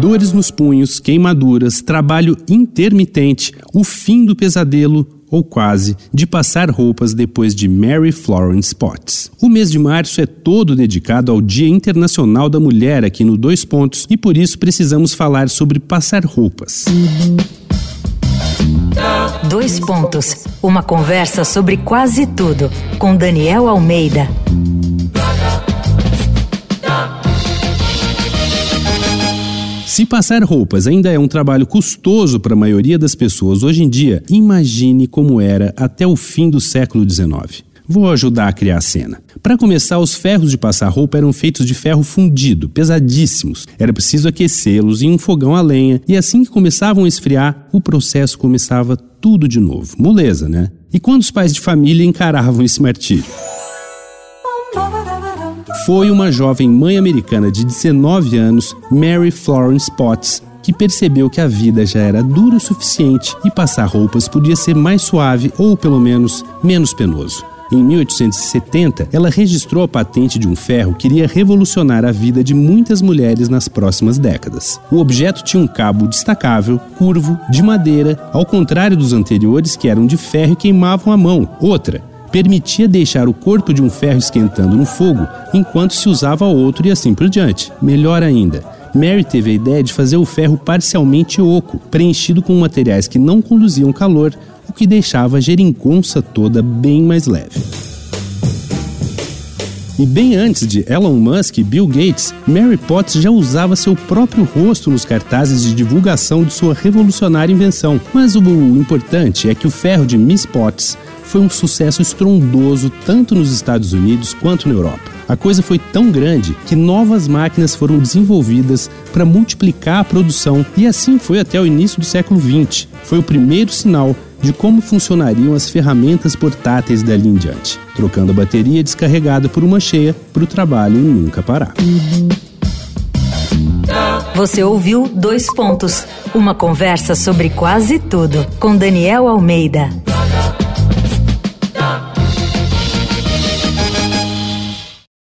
Dores nos punhos, queimaduras, trabalho intermitente, o fim do pesadelo ou quase, de passar roupas depois de Mary Florence Potts. O mês de março é todo dedicado ao Dia Internacional da Mulher aqui no Dois Pontos e por isso precisamos falar sobre passar roupas. Dois Pontos. Uma conversa sobre quase tudo com Daniel Almeida. Se passar roupas ainda é um trabalho custoso para a maioria das pessoas hoje em dia, imagine como era até o fim do século XIX. Vou ajudar a criar a cena. Para começar, os ferros de passar roupa eram feitos de ferro fundido, pesadíssimos. Era preciso aquecê-los em um fogão a lenha, e assim que começavam a esfriar, o processo começava tudo de novo. Moleza, né? E quando os pais de família encaravam esse martírio? Foi uma jovem mãe americana de 19 anos, Mary Florence Potts, que percebeu que a vida já era dura o suficiente e passar roupas podia ser mais suave ou, pelo menos, menos penoso. Em 1870, ela registrou a patente de um ferro que iria revolucionar a vida de muitas mulheres nas próximas décadas. O objeto tinha um cabo destacável, curvo, de madeira, ao contrário dos anteriores que eram de ferro e queimavam a mão. Outra, permitia deixar o corpo de um ferro esquentando no fogo enquanto se usava outro e assim por diante. Melhor ainda, Mary teve a ideia de fazer o ferro parcialmente oco, preenchido com materiais que não conduziam calor, o que deixava a geringonça toda bem mais leve. E bem antes de Elon Musk e Bill Gates, Mary Potts já usava seu próprio rosto nos cartazes de divulgação de sua revolucionária invenção. Mas o importante é que o ferro de Miss Potts foi um sucesso estrondoso tanto nos Estados Unidos quanto na Europa. A coisa foi tão grande que novas máquinas foram desenvolvidas para multiplicar a produção e assim foi até o início do século XX. Foi o primeiro sinal de como funcionariam as ferramentas portáteis dali em diante, trocando a bateria descarregada por uma cheia para o trabalho nunca parar. Você ouviu Dois Pontos uma conversa sobre quase tudo com Daniel Almeida.